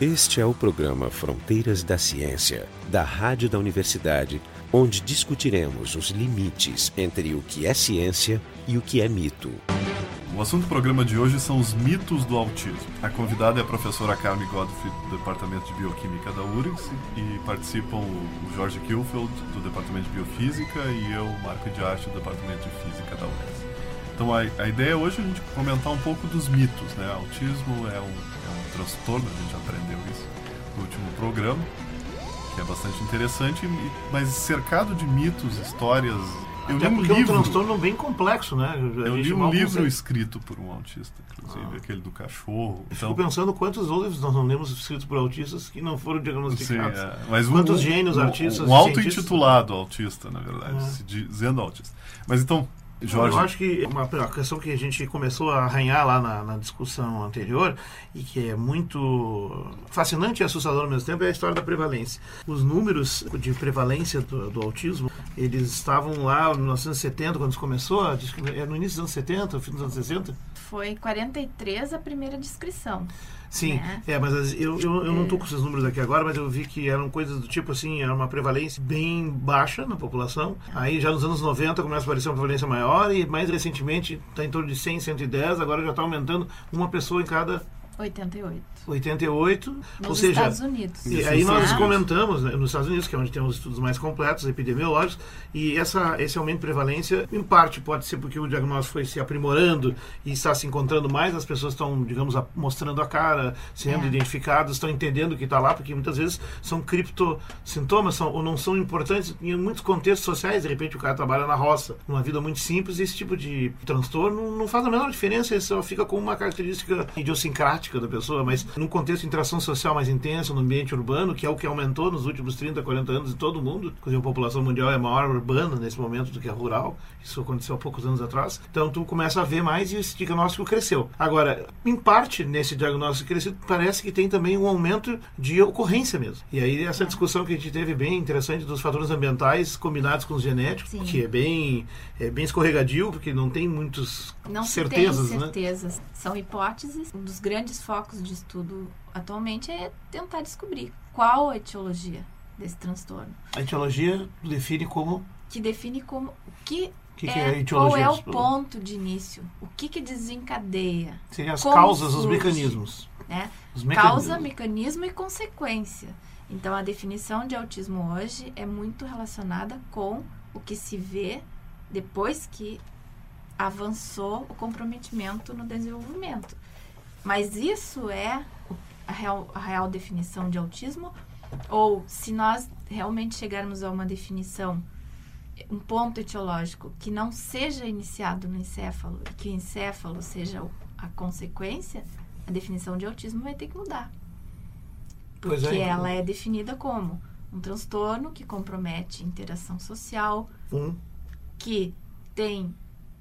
Este é o programa Fronteiras da Ciência, da Rádio da Universidade, onde discutiremos os limites entre o que é ciência e o que é mito. O assunto do programa de hoje são os mitos do autismo. A convidada é a professora Carmen Godfrey, do Departamento de Bioquímica da URGS, e participam o Jorge Kilfeld, do Departamento de Biofísica, e eu, Marco de Arte, do Departamento de Física da URGS. Então, a, a ideia hoje é a gente comentar um pouco dos mitos. Né? Autismo é um, transtorno, a gente aprendeu isso no último programa, que é bastante interessante, mas cercado de mitos, histórias eu Até li um livro. É um transtorno bem complexo, né? A eu li um livro consegue... escrito por um autista, inclusive, ah. aquele do cachorro. Então... fico pensando quantos outros nós não lemos escritos por autistas que não foram diagnosticados. Sim, é. Mas quantos um, gênios, um, artistas. Um auto-intitulado autista, na verdade, é. se dizendo autista. Mas então, Jorge. Eu acho que uma, uma questão que a gente começou a arranhar lá na, na, discussão anterior e que é muito fascinante e assustador ao mesmo tempo é a história da prevalência. Os números de prevalência do, do autismo, eles estavam lá em 1970, quando começou, é no início dos anos 70, fim dos anos 60? Foi 43 a primeira descrição. Sim, né? é, mas eu, eu, eu não estou com esses números aqui agora, mas eu vi que eram coisas do tipo assim, era uma prevalência bem baixa na população. Aí já nos anos 90 começa a aparecer uma prevalência maior e mais recentemente está em torno de 100, 110, agora já está aumentando uma pessoa em cada 88. 88, nos ou seja, Estados Unidos. E aí nós comentamos né, nos Estados Unidos, que é onde tem os estudos mais completos epidemiológicos, e essa, esse aumento de prevalência, em parte, pode ser porque o diagnóstico foi se aprimorando e está se encontrando mais, as pessoas estão, digamos, mostrando a cara, sendo é. identificadas, estão entendendo o que está lá, porque muitas vezes são criptossintomas, são, ou não são importantes em muitos contextos sociais, de repente o cara trabalha na roça, numa vida muito simples, e esse tipo de transtorno não faz a menor diferença, ele só fica com uma característica idiosincrática da pessoa, mas num contexto de interação social mais intensa no ambiente urbano, que é o que aumentou nos últimos 30, 40 anos em todo mundo. Inclusive, a população mundial é maior urbana nesse momento do que a rural. Isso aconteceu há poucos anos atrás. Então, tu começa a ver mais e esse diagnóstico cresceu. Agora, em parte, nesse diagnóstico crescido, parece que tem também um aumento de ocorrência mesmo. E aí, essa discussão que a gente teve bem interessante dos fatores ambientais combinados com os genéticos, Sim. que é bem, é bem escorregadio, porque não tem muitos não certezas. Não tem certezas. Né? São hipóteses. Um dos grandes focos de estudo estudo atualmente é tentar descobrir qual a etiologia desse transtorno. A etiologia define como? Que define como o que, que, é, que é qual é o ponto de início, o que, que desencadeia. Seriam as causas, surge, os mecanismos. Né? Os mecanismos. Causa, mecanismo e consequência. Então a definição de autismo hoje é muito relacionada com o que se vê depois que avançou o comprometimento no desenvolvimento. Mas isso é a real, a real definição de autismo? Ou se nós realmente chegarmos a uma definição, um ponto etiológico que não seja iniciado no encéfalo e que o encéfalo seja a consequência, a definição de autismo vai ter que mudar. Porque é, ela é definida como um transtorno que compromete interação social, um. que tem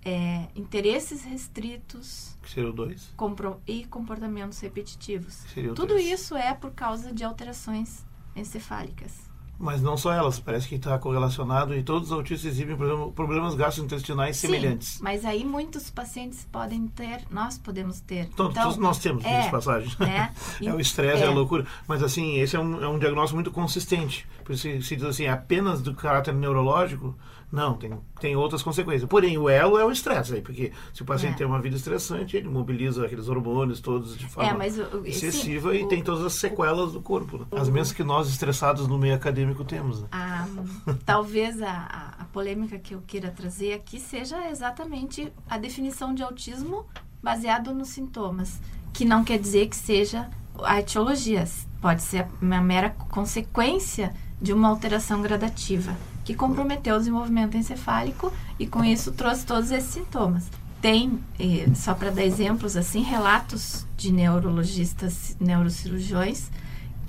é, interesses restritos que seria o e comportamentos repetitivos. Tudo isso é por causa de alterações encefálicas. Mas não só elas, parece que está correlacionado e todos os autistas exibem problemas gastrointestinais Sim, semelhantes. Mas aí muitos pacientes podem ter, nós podemos ter. Então, então todos nós temos, é, passagem. Né? é o estresse, é. é. a loucura. Mas assim, esse é um, é um diagnóstico muito consistente. Por isso se diz assim, apenas do caráter neurológico, não, tem, tem outras consequências. Porém, o elo é o estresse aí, porque se o paciente é. tem uma vida estressante, ele mobiliza aqueles hormônios todos de forma é, o, excessiva sim, e o, tem todas as sequelas do corpo. Né? As mesmas que nós, estressados no meio acadêmico, temos. Né? Ah, talvez a, a polêmica que eu queira trazer aqui seja exatamente a definição de autismo baseado nos sintomas, que não quer dizer que seja a etiologia, pode ser uma mera consequência de uma alteração gradativa que comprometeu o desenvolvimento encefálico e com isso trouxe todos esses sintomas. Tem, eh, só para dar exemplos assim, relatos de neurologistas, neurocirurgiões,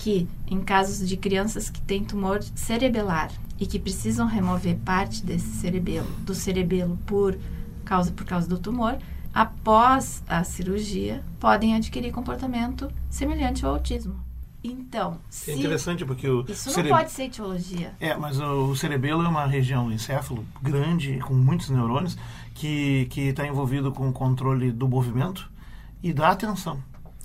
que em casos de crianças que têm tumor cerebelar e que precisam remover parte desse cerebelo, do cerebelo por causa por causa do tumor, após a cirurgia, podem adquirir comportamento semelhante ao autismo. Então, é interessante porque o isso não pode ser etiologia. É, mas o cerebelo é uma região encéfalo grande com muitos neurônios que que está envolvido com o controle do movimento e da atenção.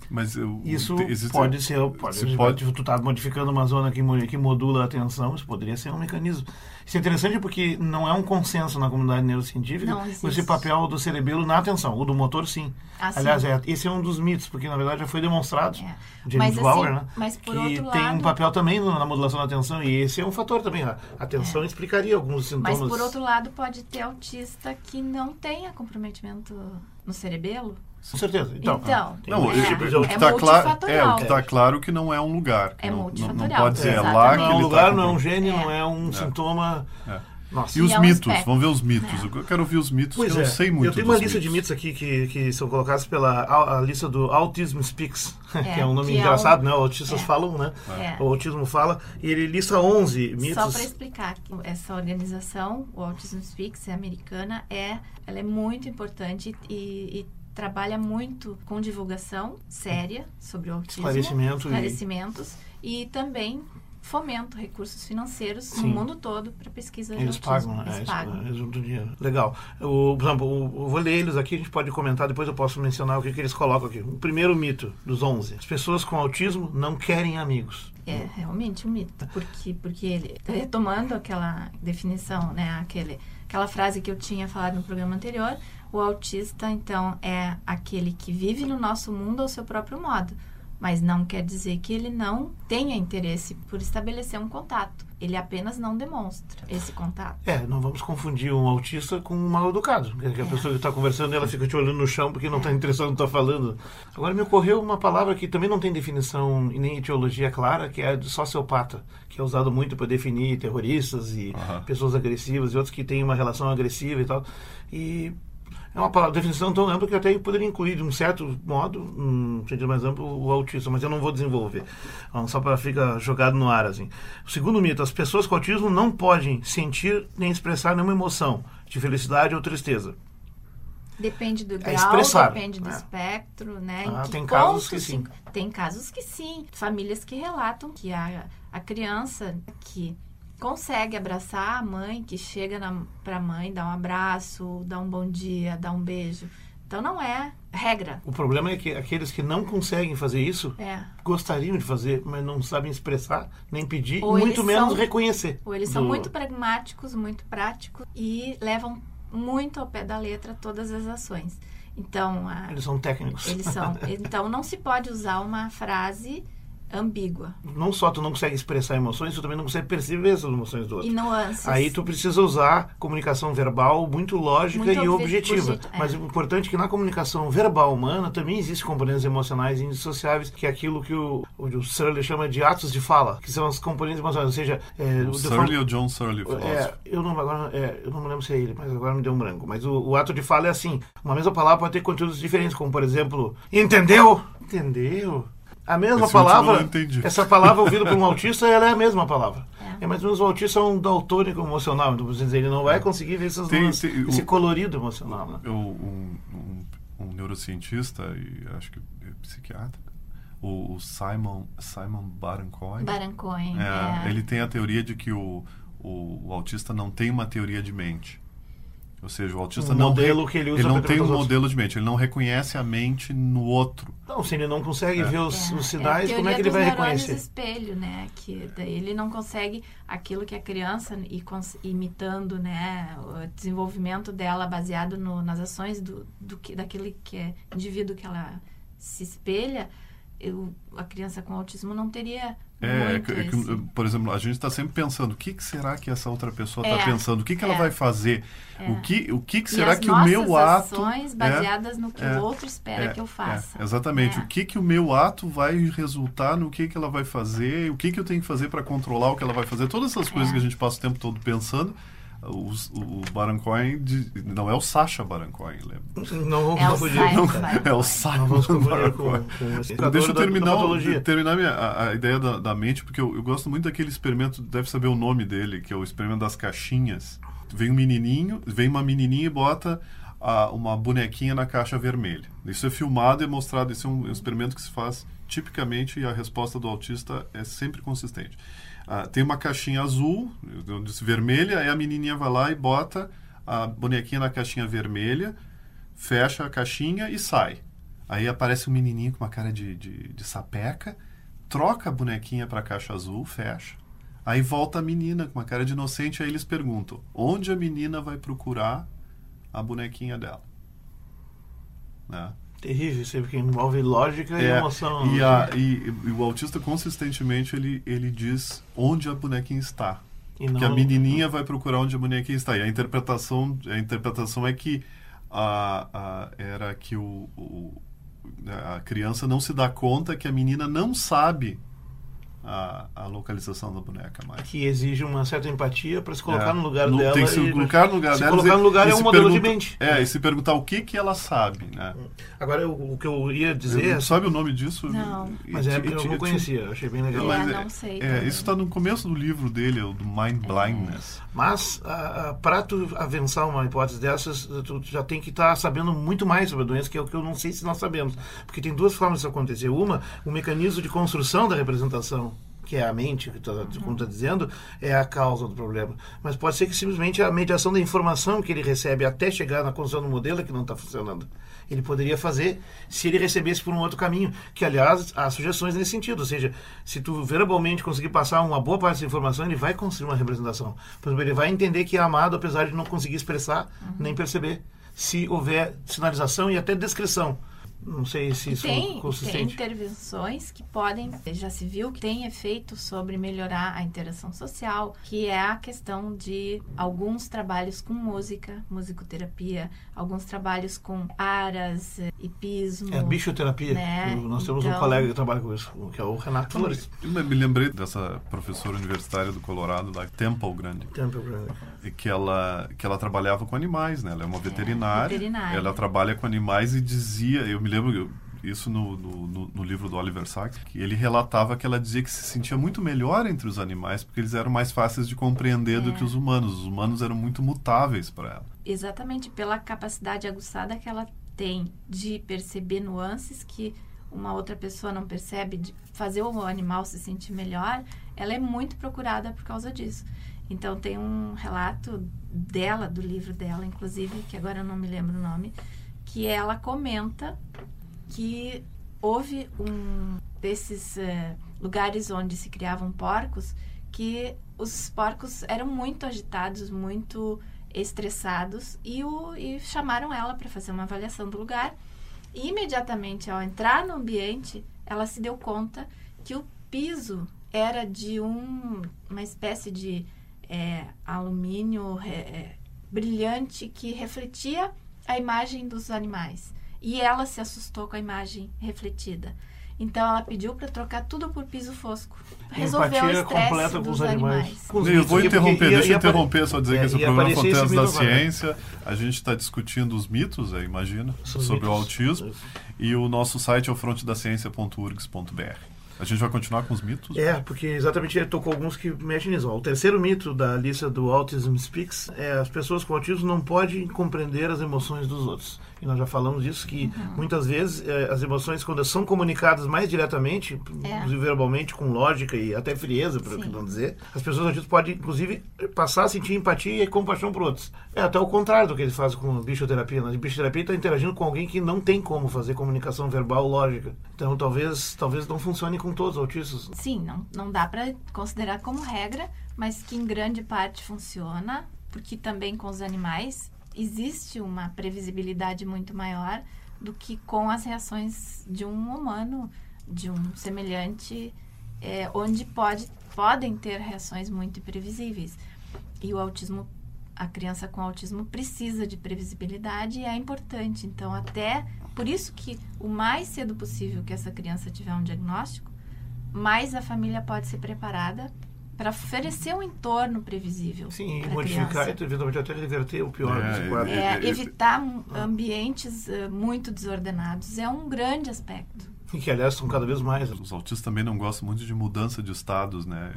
Mas eu, Isso te- existe- pode ser, pode, se pode- tu está modificando uma zona que, que modula a atenção, isso poderia ser um mecanismo. Isso é interessante porque não é um consenso na comunidade neurocientífica esse papel do cerebelo na atenção, o do motor sim. Ah, sim. Aliás, é, esse é um dos mitos, porque na verdade já foi demonstrado, É. James Mas, assim, Bauer, né? mas por que outro tem um lado- papel também na modulação da atenção e esse é um fator também. A atenção explicaria alguns sintomas. Mas por outro lado, pode ter autista que não tenha comprometimento no cerebelo. Com certeza. Então, Então, tem Não, muitos É, o- que é tá claro, é, multifatorial. o que está claro que não é um lugar. É não, não, não multifatorial, pode dizer é lá que Não é um lugar, tá não é um gênio, É. não é um sintoma. É. Nossa. E os é um mitos, aspecto. vamos ver os mitos. Eu quero ouvir os mitos, Pois que eu é, não sei muito eu tenho uma dos lista de mitos aqui que, que são colocados pela a, a lista do Autism Speaks, que é um nome é engraçado, um- né? Autistas é. falam, né? É. O autismo fala, e ele lista 11 Só mitos. para explicar, que essa organização, o Autism Speaks, é americana, é, ela é muito importante e, e trabalha muito com divulgação séria sobre o autismo, Esclarecimento e- esclarecimentos e, também fomento recursos financeiros Sim. no mundo todo para pesquisa de Eles autismo. pagam, né? Eles É pagam. Eles juntam dinheiro. Legal. O, por exemplo, o- eu vou ler eles aqui, a gente pode comentar, depois eu posso mencionar o que, que eles colocam aqui. O primeiro mito dos 11. As pessoas com autismo não querem amigos. É realmente um mito, porque porque ele retomando aquela definição, né, aquele aquela frase que eu tinha falado no programa anterior, o autista então é aquele que vive no nosso mundo ao seu próprio modo, mas não quer dizer que ele não tenha interesse por estabelecer um contato. Ele apenas não demonstra esse contato. É, não vamos confundir um autista com um mal educado. Porque a pessoa que está conversando, ela fica te olhando no chão porque não está interessado no que está falando. Agora me ocorreu uma palavra que também não tem definição e nem etiologia clara, que é a de sociopata, que é usado muito para definir terroristas e pessoas agressivas e outros que têm uma relação agressiva e tal. E é uma palavra, definição tão ampla que até poderia incluir, de um certo modo, um sentido mais amplo, o autista, mas eu não vou desenvolver. Então, Só para ficar jogado no ar, assim. O segundo mito, as pessoas com autismo não podem sentir nem expressar nenhuma emoção de felicidade ou tristeza. Depende do grau, expressar, depende do né? espectro, né? Ah, tem casos que se- sim. Tem casos que sim. Famílias que relatam que a, a criança que consegue abraçar a mãe, que chega na, pra mãe, dá um abraço, dá um bom dia, dá um beijo. Então não é regra. O problema é que aqueles que não conseguem fazer isso É. gostariam de fazer, mas não sabem expressar, nem pedir, Ou muito menos são- reconhecer. Ou eles são Do- muito pragmáticos, muito práticos e levam muito ao pé da letra todas as ações. Então, a- Eles são técnicos. eles são. Então não se pode usar uma frase ambígua Não só tu não consegue expressar emoções, tu também não consegue perceber as emoções do outro. e nuances. Aí tu precisa usar comunicação verbal muito lógica Muito e obje- objetiva. objet- é. Mas o importante é que na comunicação verbal humana também existem componentes emocionais indissociáveis, que é aquilo que o, o Searle chama de atos de fala, que são as componentes emocionais. Ou seja, é, O Surley forma- ou John Surley, o é, eu não, agora, é, eu não me lembro se é ele, mas agora me deu um branco. Mas o, o ato de fala é assim: uma mesma palavra pode ter conteúdos diferentes, como por exemplo, entendeu? Entendeu? A mesma Esse palavra, essa palavra ouvida por um autista, ela é a mesma palavra. É. É, mais ou menos o autista é um daltônico emocional, então ele não vai conseguir ver essas Tem- nuances, tem- esse o- colorido emocional. Né? Eu, um, um, um neurocientista e acho que é psiquiatra, o, o Simon, Simon Baron-Cohen, Barancoin. é, é. ele tem a teoria de que o, o, o autista não tem uma teoria de mente. Ou seja, o autista Um não, modelo que ele usa não pra tem um outros. modelo de mente, ele não reconhece a mente no outro. Então, se ele não consegue ver os, É, os é sinais, como é que ele vai reconhecer? espelho, né? Que daí ele não consegue aquilo que a criança e cons- imitando, né, o desenvolvimento dela baseado no- nas ações do, do que daquele que é indivíduo que ela se espelha, eu, a criança com autismo não teria É, muito é que, esse- por exemplo, a gente está sempre pensando o que, que será que essa outra pessoa está É, pensando, o que, que ela é. vai fazer, o que, o que, que será que o meu ato ações é, baseadas no que é, o outro espera é, que eu faça. é, exatamente. É. O que, que o meu ato vai resultar no que, que ela vai fazer, o que, que eu tenho que fazer para controlar o que ela vai fazer. Todas essas coisas É. que a gente passa o tempo todo pensando. O, o Baron Cohen de- não é o Sacha Baron Cohen, lembra? Não vamos É o confundir. Não, É o confundir Baron Cohen. Deixa eu terminar, da terminar minha, a, a ideia da, da mente, porque eu, eu gosto muito daquele experimento, deve saber o nome dele, que é o experimento das caixinhas. Vem um menininho, vem uma menininha e bota a- uma bonequinha na caixa vermelha. Isso é filmado e é mostrado, isso é um experimento que se faz tipicamente e a resposta do autista é sempre consistente. Ah, tem uma caixinha azul, eu disse vermelha, aí a menininha vai lá e bota a bonequinha na caixinha vermelha, fecha a caixinha e sai. Aí aparece um menininho com uma cara de, de, de sapeca, troca a bonequinha para a caixa azul, fecha. Aí volta a menina com uma cara de inocente, aí eles perguntam: onde a menina vai procurar a bonequinha dela? Né? Terrível, isso porque envolve lógica e É, emoção. E, né? a- e- e o autista consistentemente ele, ele diz onde a bonequinha está. E Que não- a menininha vai procurar onde a bonequinha está. E a interpretação, a interpretação é que a, a- era que o, o- a criança não se dá conta que a menina não sabe a, a localização da boneca mais. que exige uma certa empatia para se colocar É. no lugar No- dela. Tem que se e- colocar no lugar se dela. colocar e- no lugar e é um se modelo de pergunta- mente. É, e se perguntar o que que ela sabe, né? Agora, o, o que eu ia dizer... Eu- Sabe o nome disso? Não. E- Mas é, e- eu não conhecia, eu achei bem legal. É, Mas não sei É, isso está no começo do livro dele, o do Mind Blindness. Mas, para tu avançar uma hipótese dessas, tu já tem que estar sabendo muito mais sobre a doença, que é o que eu não sei se nós sabemos. Porque tem duas formas disso acontecer. Uma, o mecanismo de construção da representação, que é a mente, que tu- como está dizendo, é a causa do problema. Mas pode ser que simplesmente a mediação da informação que ele recebe até chegar na construção do modelo é que não está funcionando. Ele poderia fazer se ele recebesse por um outro caminho, que aliás há sugestões nesse sentido, ou seja, se tu verbalmente conseguir passar uma boa parte dessa informação, ele vai construir uma representação. Por exemplo, ele vai entender que é amado apesar de não conseguir expressar nem perceber, se houver sinalização e até descrição. Não sei se isso é tem, tem consistente. intervenções que podem, já se viu que tem efeito sobre melhorar a interação social, que é a questão de alguns trabalhos com música, musicoterapia, alguns trabalhos com aras, eh, hipismo. É bichoterapia. né? Nós temos um Então- colega que trabalha com isso, que é o Renato Flores. Eu me lembrei dessa professora universitária do Colorado, da Temple Grande, Tempo grande. e que ela, que ela trabalhava com animais, né? Ela é uma veterinária, veterinária. ela trabalha com animais e dizia, eu me lembro eu- isso no, no, no- livro do Oliver Sacks, que ele relatava que ela dizia que se sentia muito melhor entre os animais porque eles eram mais fáceis de compreender do É. que os humanos. Os humanos eram muito mutáveis para ela. exatamente pela capacidade aguçada que ela tem de perceber nuances que uma outra pessoa não percebe, de fazer o animal se sentir melhor, ela é muito procurada por causa disso. Então tem um relato dela, do livro dela, inclusive, que agora eu não me lembro o nome, que ela comenta que houve um desses eh, lugares onde se criavam porcos que os porcos eram muito agitados, muito estressados e, o, e chamaram ela para fazer uma avaliação do lugar. E imediatamente ao entrar no ambiente, ela se deu conta que o piso era de um, uma espécie de é, alumínio é, brilhante que refletia a imagem dos animais. E ela se assustou com a imagem refletida. Então ela pediu para trocar tudo por piso fosco. Resolveu o Empatia estresse completa com dos os animais. animais. Com os Eu vou interromper, deixa eu interromper, só dizer É, que esse programa Fronteiras da. Ciência, a gente está discutindo os mitos, é, imagina, Os sobre o mitos. autismo, e o nosso site é o frontedaciencia.urgs.br. A gente vai continuar com os mitos? É, porque exatamente ele tocou alguns que mexem nisso. O terceiro mito da lista do Autism Speaks é as pessoas com autismo não podem compreender as emoções dos outros. E nós já falamos disso, que muitas vezes eh, as emoções, quando são comunicadas mais diretamente, É. inclusive verbalmente, com lógica e até frieza, que não dizer, as pessoas autistas podem, inclusive, passar a sentir empatia e compaixão por outros. É até o contrário do que eles fazem com bichoterapia. Na bichoterapia está interagindo com alguém que não tem como fazer comunicação verbal lógica. Então talvez, talvez não funcione com todos os autistas. Sim, não, não dá para considerar como regra, mas que em grande parte funciona, porque também com os animais existe uma previsibilidade muito maior do que com as reações de um humano, de um semelhante, é, onde pode, podem ter reações muito imprevisíveis. E o autismo, a criança com autismo precisa de previsibilidade e é importante. Então, até por isso que o mais cedo possível que essa criança tiver um diagnóstico, mais a família pode ser preparada para oferecer um entorno previsível. Sim, e modificar criança. e eventualmente até reverter o pior É, desse quadro. é, É, evitar um- ambientes eh, muito desordenados é um grande aspecto. E que, aliás, são cada vez mais. Os autistas também não gostam muito de mudança de estados, né?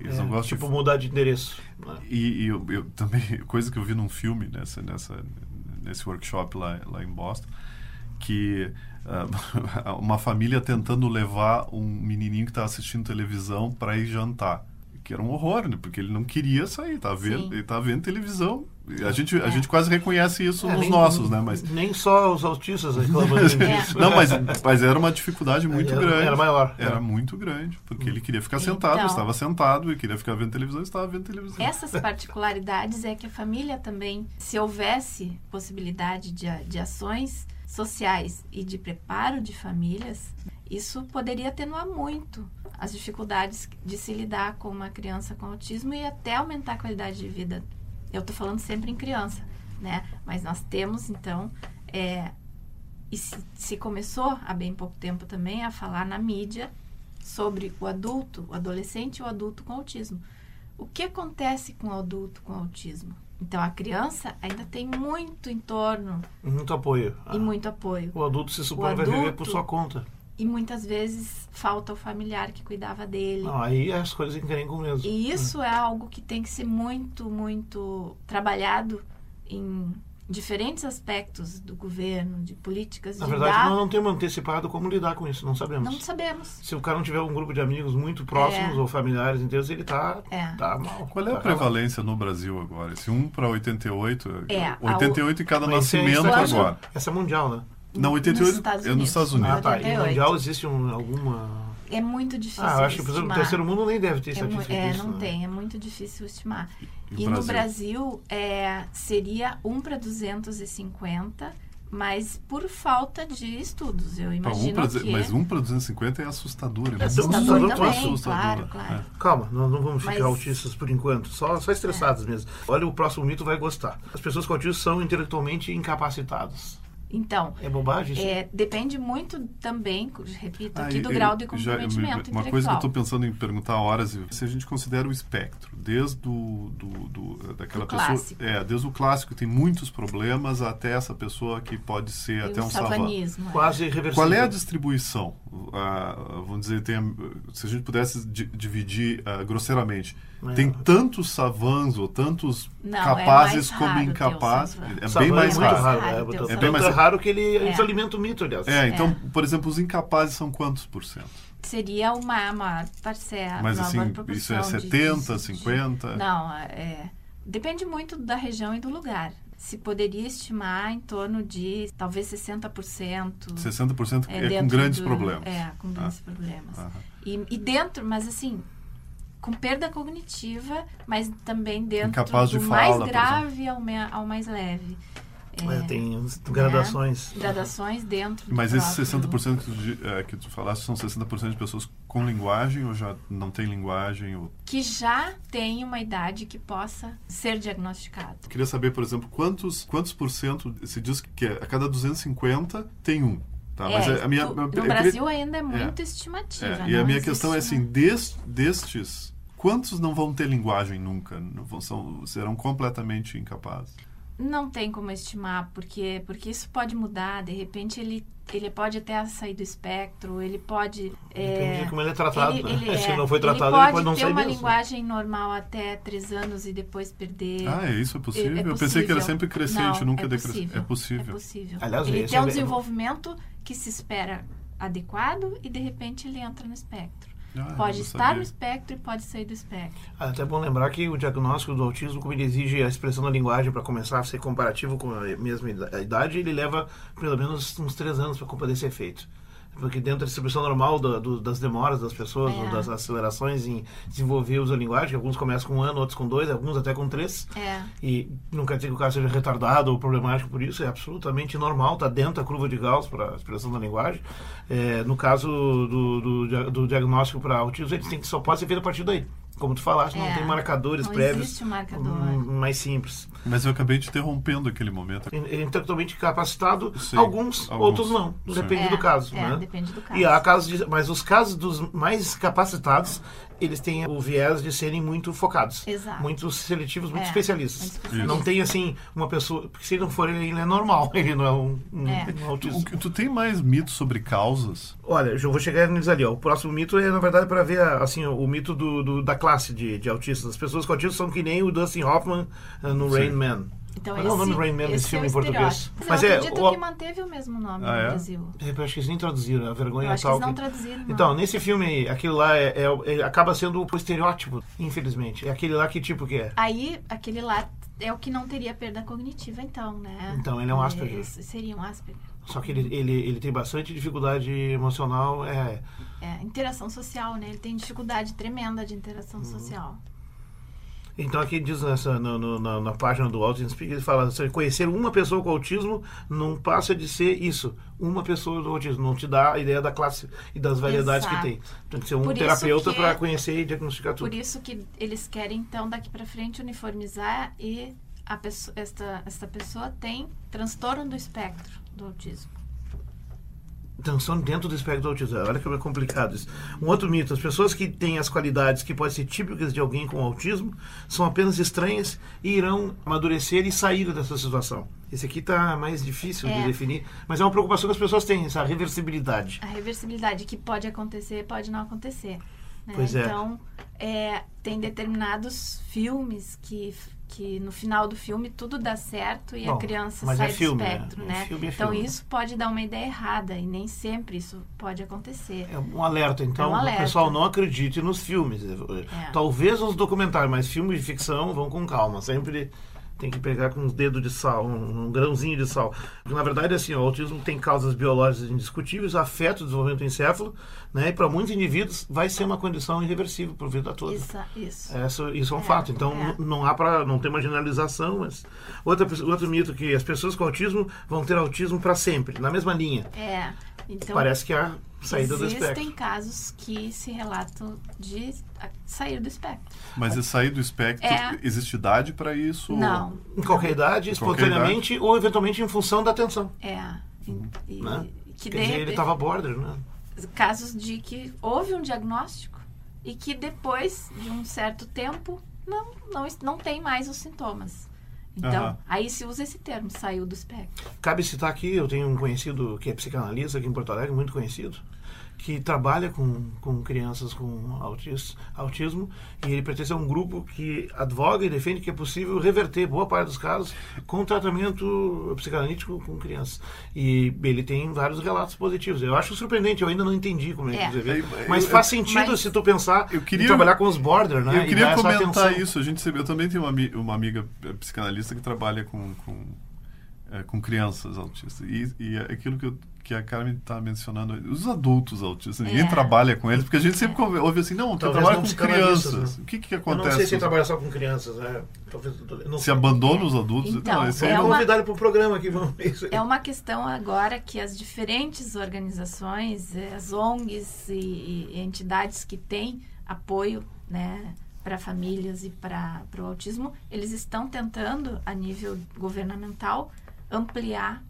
Eles É, não gostam tipo, de... mudar de endereço. né? E, e eu, eu também, coisa que eu vi num filme nessa, nessa, nesse workshop lá, lá em Boston, que ah, uma família tentando levar um menininho que estava assistindo televisão para ir jantar. Que era um horror, né? Porque ele não queria sair, tava vendo, Sim. ele tava vendo televisão. E A gente, a É. gente quase reconhece isso É, nos nem- nossos, né? Mas, Nem só os autistas reclamam disso. não, mas, mas era uma dificuldade muito Era- grande. era maior, Era é. muito grande, porque ele queria ficar Então- sentado, estava sentado, e queria ficar vendo televisão, estava vendo televisão. Essas particularidades é que a família também, se houvesse possibilidade de, a- de ações sociais e de preparo de famílias, isso poderia atenuar muito as dificuldades de se lidar com uma criança com autismo e até aumentar a qualidade de vida. Eu estou falando sempre em criança, né? Mas nós temos, então, é, e se, se começou há bem pouco tempo também a falar na mídia sobre o adulto, o adolescente e o adulto com autismo. O que acontece com o adulto com autismo? Então, a criança ainda tem muito entorno Muito apoio. e muito apoio. O adulto se supõe vai viver por sua conta. E muitas vezes falta o familiar que cuidava dele. Não, aí as coisas encrencam mesmo. E isso é algo que tem que ser muito, muito trabalhado em diferentes aspectos do governo, de políticas Na de verdade, dar- nós não temos antecipado como lidar com isso, não sabemos. Não sabemos. Se o cara não tiver um grupo de amigos muito próximos É. ou familiares inteiros, ele tá, É. tá mal. Qual é a tá prevalência no Brasil agora? Esse 1 para 88? É, a- 88 em cada Mas é nascimento agora. Essa é mundial, né? Não, 88 Nos Estados é nos Unidos. Estados Ah, Unidos. tá. E 88. mundial existe um, alguma. É muito difícil Ah, eu acho que o terceiro mundo nem deve ter É, estatística é, disso. não né? tem, é muito difícil estimar. E E, no Brasil? Brasil é, seria 1 para 250, mas por falta de estudos. Eu Pra um imagino pra, que... Mas 1 para 250 é assustador. É, É assustador assustador, também, assustador. claro, claro. Calma, nós não vamos ficar Mas- autistas por enquanto, só, só estressados mesmo. Olha, o próximo mito vai gostar. As pessoas com autismo são intelectualmente incapacitadas. Então, É bobagem é, depende muito também, repito Ah, aqui, e- do e grau de já- comprometimento Uma coisa que eu estou pensando em perguntar horas, se a gente considera o espectro, desde do, do, do- daquela Do pessoa, clássico. é, desde o clássico que tem muitos problemas até essa pessoa que pode ser E até um savanismo. é. Quase irreversível. Qual é a distribuição? Vamos dizer, tem, se a gente pudesse di- dividir ah, grosseiramente, É. tem tantos savants ou tantos Não, é capazes mais como incapazes? É Savant bem mais raro. raro. É. É bem mais é raro que ele, É. eles alimentam o mito, aliás. É, então, É. por exemplo, os incapazes são quantos por cento? Seria uma maior parcela. Mas uma assim, isso é proporção de- 70, de- 50? Não, é, depende muito da região e do lugar. Se poderia estimar em torno de talvez 60%. 60% é, com dentro grandes do- problemas. É, com grandes problemas. Aham. E, e dentro, mas assim, com perda cognitiva, mas também dentro Incapaz de do fala, mais grave ao, ao mais leve. É, tem as gradações. Gradações dentro do Mas esses próprio- 60% que tu, eh, que tu falaste são 60% de pessoas com linguagem ou já não tem linguagem? Ou... que já tem uma idade que possa ser diagnosticado. Eu queria saber, por exemplo, quantos, quantos por cento se diz que a cada 250 tem um? Tá? Mas É, a minha, tu- no queria- Brasil ainda é muito estimativa. É, e a minha questão é assim, des, destes, quantos não vão ter linguagem nunca? Não vão- são, serão completamente incapazes? Não tem como estimar, porque, porque isso pode mudar. De repente, ele, ele pode até sair do espectro, ele pode... Depende é, de como ele é tratado. ele, né? ele Se é- não foi tratado, ele ele pode não ter sair uma mesmo. linguagem normal até três anos e depois perder. Ah, é isso? É possível? É- é Eu pensei que era possível. sempre crescente, Não, nunca é decrescente. possível. É possível. É possível. Aliás, ele tem é um desenvolvimento que se espera adequado e de repente ele entra no espectro. Ah, pode estar sabia. no espectro e pode sair do espectro. Ah, Até bom lembrar que o diagnóstico do autismo, como ele exige a expressão da linguagem para começar a ser comparativo com a mesma ida- idade, ele leva pelo menos uns três anos para poder ser feito. Porque dentro da distribuição normal da- do- das demoras das pessoas, É. das acelerações em desenvolver uso da linguagem, alguns começam com um ano, outros com dois, alguns até com três. É. E quer dizer que o cara seja retardado ou problemático por isso, é absolutamente normal, está dentro da curva de Gauss para a expressão da linguagem. É, no caso do, do, do diagnóstico para autismo, ele tem que só pode ser feito a partir daí. Como tu falaste, não É, tem marcadores não prévios existe um marcador. mais simples. Mas eu acabei te interrompendo aquele momento. Ele é intelectualmente capacitado, Sim, alguns, alguns. outros não. Sim. Depende É, do caso. é, né? depende do caso. E há casos de, mas os casos dos mais capacitados, eles têm o viés de serem muito focados. Exato. Muito seletivos, muito É, especialistas. Não tem assim uma pessoa. Porque se ele não for, ele, ele é normal. Ele não é um, um, É. um Tu, autista. que- tu tem mais mitos sobre causas? Olha, eu vou chegar neles ali. Ó. O próximo mito é, na verdade, para ver assim, o mito do, do- da classe de, de autistas. As pessoas com autismo são que nem o Dustin Hoffman eh, no Sim. Rain Man. Então, Qual é o nome esse- Rain Man nesse esse filme é em português? Mas eu é, acredito o- que manteve o mesmo nome Ah, no é? Brasil. É, Eu acho que eles nem traduziram, a vergonha Eu acho que tal. eles não que- traduziram. não. Então, nesse filme, aquilo lá é, é- é- acaba sendo o estereótipo, infelizmente. É aquele lá que tipo que é. Aí, aquele lá é o que não teria perda cognitiva, então, né? Então, ele é um Asperger. Esse Seria um Asperger. Só que ele, ele, ele tem bastante dificuldade emocional. É, É, interação social, né? Ele tem dificuldade tremenda de interação Uhum. social. Então aqui diz nessa, no- no- na, na página do Autism Speak, ele fala, "Se conhecer uma pessoa com autismo não passa de ser isso, uma pessoa do autismo, não te dá a ideia da classe e das variedades Exato. que tem. Tem que ser um Por terapeuta para conhecer e diagnosticar tudo. Por isso que eles querem, então, daqui pra frente, uniformizar e a pessoa, esta, esta pessoa tem transtorno do espectro do autismo. Transtorno dentro do espectro do autismo. Olha como é complicado isso. Um outro mito: as pessoas que têm as qualidades que podem ser típicas de alguém com autismo são apenas estranhas e irão amadurecer e sair dessa situação. Esse aqui está mais difícil de É. definir, mas é uma preocupação que as pessoas têm, essa reversibilidade. A reversibilidade que pode acontecer, pode não acontecer. né? Pois é. Então, é, tem determinados filmes que, que no final do filme tudo dá certo e Bom, a criança sai é filme, do né? espectro, né? filme é então, filme. isso pode dar uma ideia errada e nem sempre isso pode acontecer. É um alerta, então, É um alerta. o pessoal não acredite nos filmes. É. Talvez nos documentários, mas filmes de ficção vão com calma. Sempre tem que pegar com uns dedos de sal, um, um grãozinho de sal. Porque, na verdade, assim, o autismo tem causas biológicas indiscutíveis, afeta o desenvolvimento do encéfalo, né? E para muitos indivíduos vai ser uma condição irreversível por vida toda. Isso, isso. Essa, isso é um É, fato. Então é. não há para não ter uma generalização, mas outra, outro mito que as pessoas com autismo vão ter autismo para sempre, na mesma linha. É. Então, Parece que há saída do existem espectro. casos que se relatam de sair do espectro. Mas esse sair do espectro, É. existe idade para isso? Não. Em qualquer idade, Em qualquer espontaneamente ou eventualmente em função da atenção. É. E, e- Né? que Quer de dizer, ele repente- estava border, né? casos de que houve um diagnóstico e que depois de um certo tempo não, não, não tem mais os sintomas. Então, Aham. aí se usa esse termo, saiu do espectro. Cabe citar aqui, eu tenho um conhecido que é psicanalista aqui em Porto Alegre, muito conhecido, que trabalha com, com crianças com autis, autismo e ele pertence a um grupo que advoga e defende que é possível reverter boa parte dos casos com tratamento psicanalítico com crianças. E ele tem vários relatos positivos. Eu acho surpreendente, eu ainda não entendi como é que É. você vê. Eu- Mas eu- faz sentido mas- se tu pensar Eu queria- em trabalhar com os border, né? Eu queria comentar isso. A gente, eu também tenho uma, uma amiga psicanalista que trabalha com, com, eh, com crianças autistas. E, e é aquilo que, eu- que a Carmen está mencionando, os adultos autistas, ninguém É. trabalha com eles, porque a gente sempre ouve- ouve assim, não, tu trabalha com crianças. né? O que, que Eu acontece? não sei se trabalha só com crianças, né? Talvez, eu não Se sei. abandona os adultos? Então, não, esse é não- uma- convidar ele para o programa aqui, vamos ver isso aí. É uma questão agora que as diferentes organizações, eh, as ONGs e, e entidades que têm apoio né, para famílias e para o autismo, eles estão tentando, a nível governamental, ampliar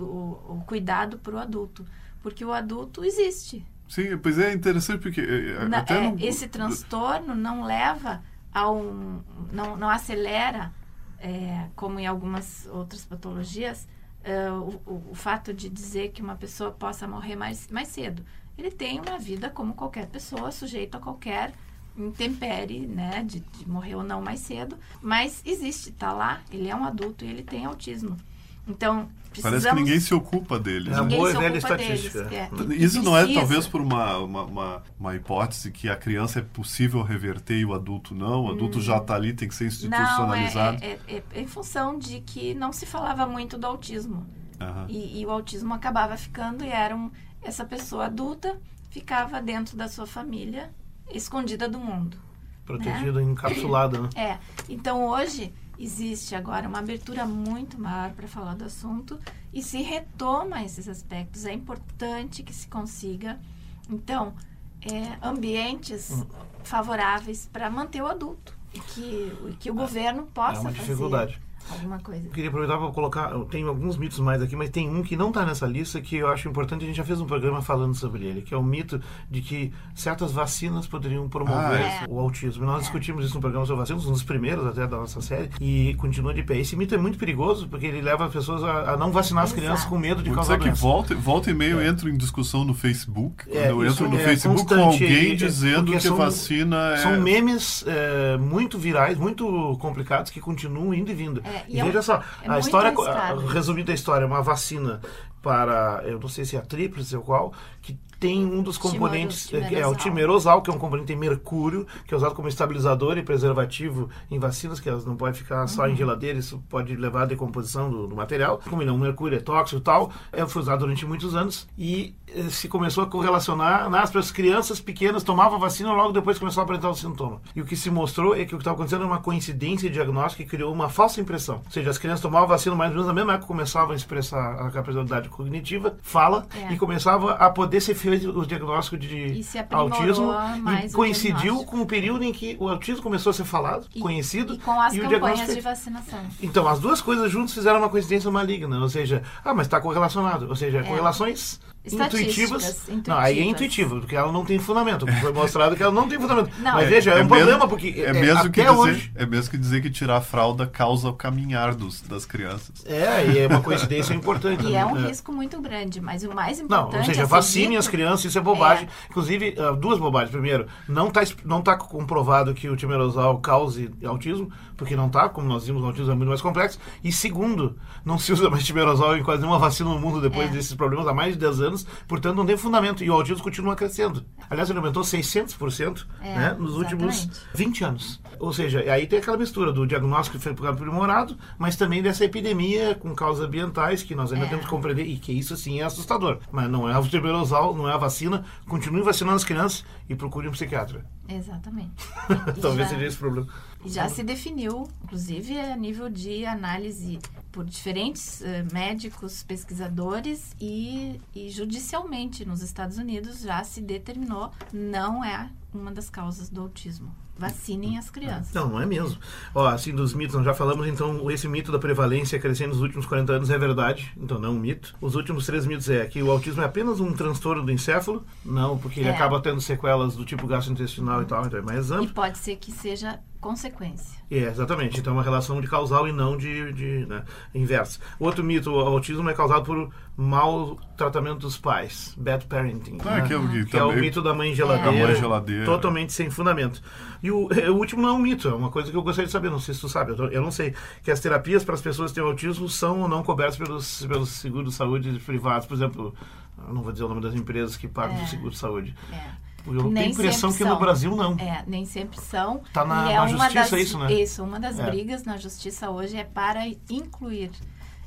o, o- o cuidado para o adulto. Porque o adulto existe. Sim, pois é interessante porque eh, Na- até é, no- esse transtorno não leva a um. não, não acelera, é, como em algumas outras patologias, é, o, o- o fato de dizer que uma pessoa possa morrer mais, mais cedo. Ele tem uma vida como qualquer pessoa, sujeito a qualquer intempérie, né, de, de morrer ou não mais cedo, mas existe, está lá, ele é um adulto e ele tem autismo. Então, precisamos... Parece que ninguém se ocupa dele. É a né? boa e velha estatística. deles, é. Isso não é talvez por uma, uma, uma, uma hipótese que a criança é possível reverter e o adulto não? O adulto já está ali, tem que ser Não, é, institucionalizado. é, é- é em função de que não se falava muito do autismo. Aham. E, e o autismo acabava ficando e era um, essa pessoa adulta ficava dentro da sua família, escondida do mundo. Protegido, encapsulado, né? É. Então hoje existe agora uma abertura muito maior para falar do assunto e se retoma esses aspectos. É importante que se consiga, então, é, ambientes Hum. favoráveis para manter o adulto e que, que o governo possa É uma fazer dificuldade. Alguma coisa. Eu queria aproveitar para colocar. Eu tenho alguns mitos mais aqui, mas tem um que não está nessa lista que eu acho importante. A gente já fez um programa falando sobre ele, que é o mito de que certas vacinas poderiam promover Ah, é. o autismo. Nós discutimos isso no programa sobre vacinas, um dos primeiros até da nossa série, e continua de pé. Esse mito é muito perigoso porque ele leva as pessoas a, a não vacinar as Exato. crianças com medo de Vou causar dizer que volta, volta e meio entro em discussão no Facebook. É, quando eu entro no é Facebook com alguém e- dizendo que são- vacina é. São memes é, muito virais, muito complicados, que continuam indo e vindo. É, e e é um- veja só, é a história, resumindo a história, uma vacina para, eu não sei se é a tríplice ou qual, que tem um dos componentes, é, é o timerosal. que é um componente em mercúrio, que é usado como estabilizador e preservativo em vacinas, que elas não podem ficar só Uhum. em geladeira, isso pode levar à decomposição do, do material. Como não, o mercúrio é tóxico e tal, é, foi usado durante muitos anos e eh, se começou a correlacionar nas para as crianças pequenas tomavam vacina logo depois começou a apresentar o sintoma. E o que se mostrou é que o que estava acontecendo era uma coincidência diagnóstica que criou uma falsa impressão. Ou seja, as crianças tomavam a vacina mais ou menos na mesma época começavam a expressar a capacidade cognitiva, fala, É. e começava a poder ser feito o diagnóstico de autismo. E o coincidiu diagnóstico. com o período em que o autismo começou a ser falado, E- conhecido, E com as e o campanhas diagnóstico de vacinação. então, as duas coisas juntas fizeram uma coincidência maligna, ou seja, ah, mas está correlacionado, ou seja, correlações intuitivas. Estatísticas, Não, aí é intuitivas. intuitivo, porque ela não tem fundamento. Foi mostrado que ela não tem fundamento. Não. mas veja, é, um mesmo- problema porque é é, mesmo que até dizer, hoje é mesmo que dizer que tirar a fralda causa o caminhar dos, das crianças. é, e é uma coincidência importante. E é um né? risco muito grande, mas o mais Não, importante ou seja, a ser vacine dito- as crianças, isso é bobagem. Inclusive, ah, duas bobagens. Primeiro, não está não tá comprovado que o timerosal cause autismo, porque não está, como nós vimos, o autismo é muito mais complexo. E segundo, não se usa mais timerosal em quase nenhuma vacina no mundo depois É. desses problemas há mais de 10 anos, portanto não tem fundamento. E o autismo continua crescendo. Aliás, ele aumentou 600% É, né, nos últimos exatamente. 20 anos. Ou seja, aí tem aquela mistura do diagnóstico que foi aprimorado, mas também dessa epidemia com causas ambientais que nós ainda É. temos que compreender e que isso sim é assustador. Mas não é o timerosal, não é a vacina. Continue vacinando as crianças e procure um psiquiatra. Exatamente. Talvez já- seja esse o problema. Já se definiu, inclusive a nível de análise por diferentes eh, médicos, pesquisadores e, e judicialmente nos Estados Unidos já se determinou não é uma das causas do autismo. Vacinem as crianças. Não, não é mesmo. Ó, assim, dos mitos, nós já falamos, então, esse mito da prevalência crescendo nos últimos 40 anos é verdade, então não é um mito. Os últimos três mitos é que o autismo é apenas um transtorno do encéfalo, não, porque ele É. acaba tendo sequelas do tipo gastrointestinal e tal, então é mais E amplo. pode ser que seja consequência. É, exatamente. Então é uma relação de causal e não de, de né, inversa. Outro mito, o autismo é causado por mau tratamento dos pais, bad parenting. Ah, né? que é o que é o mito da mãe geladeira, Da mãe geladeira. totalmente sem fundamento. E o, eh, o último não é um mito, é uma coisa que eu gostaria de saber, não sei se tu sabe, eu, tô- eu não sei, que as terapias para as pessoas que têm autismo são ou não cobertas pelos, pelos seguros de saúde privados, por exemplo, eu não vou dizer o nome das empresas que pagam É. o seguro de saúde. É. Eu tenho a Nem impressão sempre que no. Brasil não. É, nem sempre são. Tá na- é na uma justiça das, isso, né? Isso, uma das É. brigas na justiça hoje é para incluir.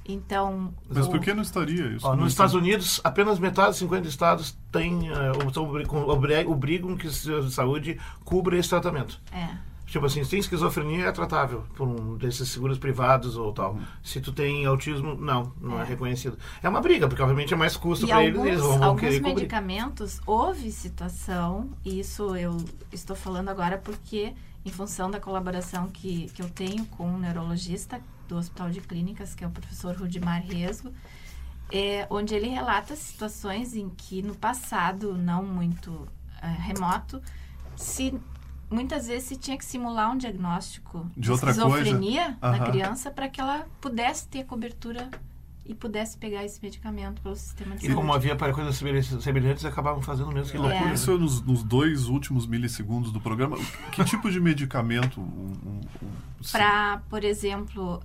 Então. Mas o- por que não estaria isso? Ó, Não nos está- Estados Unidos, apenas metade dos 50 estados têm, obri- obrigam que o sistema de saúde cubra esse tratamento. É. Tipo assim, se tem esquizofrenia, é tratável por um desses seguros privados ou tal. Se tu tem autismo, não, não é, É. reconhecido. É uma briga, porque obviamente é mais custo para eles, eles alguns, vão, vão alguns querer cobrir. medicamentos, houve situação, e isso eu estou falando agora porque, em função da colaboração que, que eu tenho com um neurologista do Hospital de Clínicas, que é o professor Rudimar Resgo, é, onde ele relata situações em que no passado, não muito eh, remoto, se muitas vezes se tinha que simular um diagnóstico De outra coisa. esquizofrenia na criança para que ela pudesse ter cobertura e pudesse pegar esse medicamento pelo sistema de E saúde. como havia para coisas semelhantes, acabavam fazendo mesmo. Que É. loucura. né? Isso nos, nos dois últimos milissegundos do programa. Que tipo de medicamento? um- um- um- Para, por exemplo,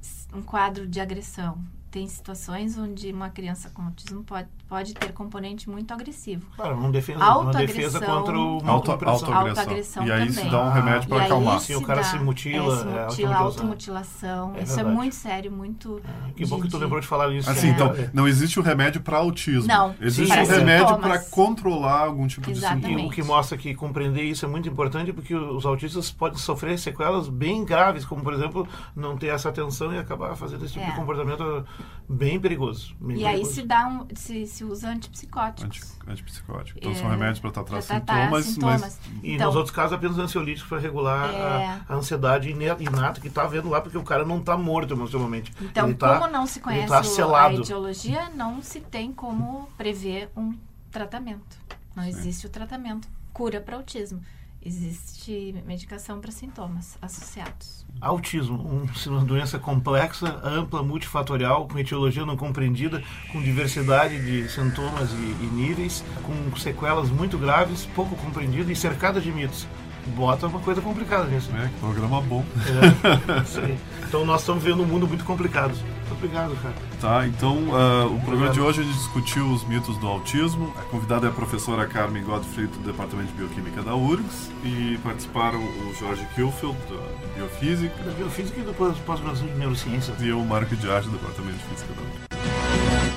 s- um quadro de agressão. Tem situações onde uma criança com autismo pode, pode ter componente muito agressivo. Claro, uma defesa, uma defesa contra o Auto, autoagressão. autoagressão. E aí se também. dá um remédio para acalmar. Sim, o se cara dá- se mutila, É, se é, mutila, automutilação. automutilação. É Isso é muito sério, muito... Que bom de- que tu de- lembrou de falar isso. Assim, É. então, não existe o remédio para autismo. Não, Existe um remédio para controlar algum tipo de Exatamente. E sintoma. o que mostra que compreender isso é muito importante porque os autistas podem sofrer sequelas bem graves, como por exemplo não ter essa atenção e acabar fazendo esse tipo É. de comportamento bem perigoso. bem E aí perigoso. se dá um, se, se usa antipsicóticos. Anti- Antipsicótico. Então É, são remédios para tratar pra sintomas, sintomas. mas E Então- nos outros casos apenas ansiolíticos para regular É. a, a ansiedade inata que tá vendo lá porque o cara não tá morto emocionalmente. Então, ele tá, como não se conhece tá a selado. etiologia, não se tem como prever um tratamento. Não existe o tratamento. Cura para autismo. Existe medicação para sintomas associados. Autismo, um- uma doença complexa, ampla, multifatorial, com etiologia não compreendida, com diversidade de sintomas e, e níveis, com sequelas muito graves, pouco compreendidas e cercada de mitos. Bota uma coisa complicada nisso. É, que programa bom. É. Então nós estamos vivendo um mundo muito complicado. Muito obrigado, cara. Tá, então uh, o programa de hoje a gente discutiu os mitos do autismo. A convidada é a professora Carmen Godfrey, do Departamento de Bioquímica da URGS, e participaram o Jorge Kilfield, da Biofísica. Da Biofísica e do pós-graduação de Neurociências. E eu, Marco de Arte, do Departamento de Física da URGS.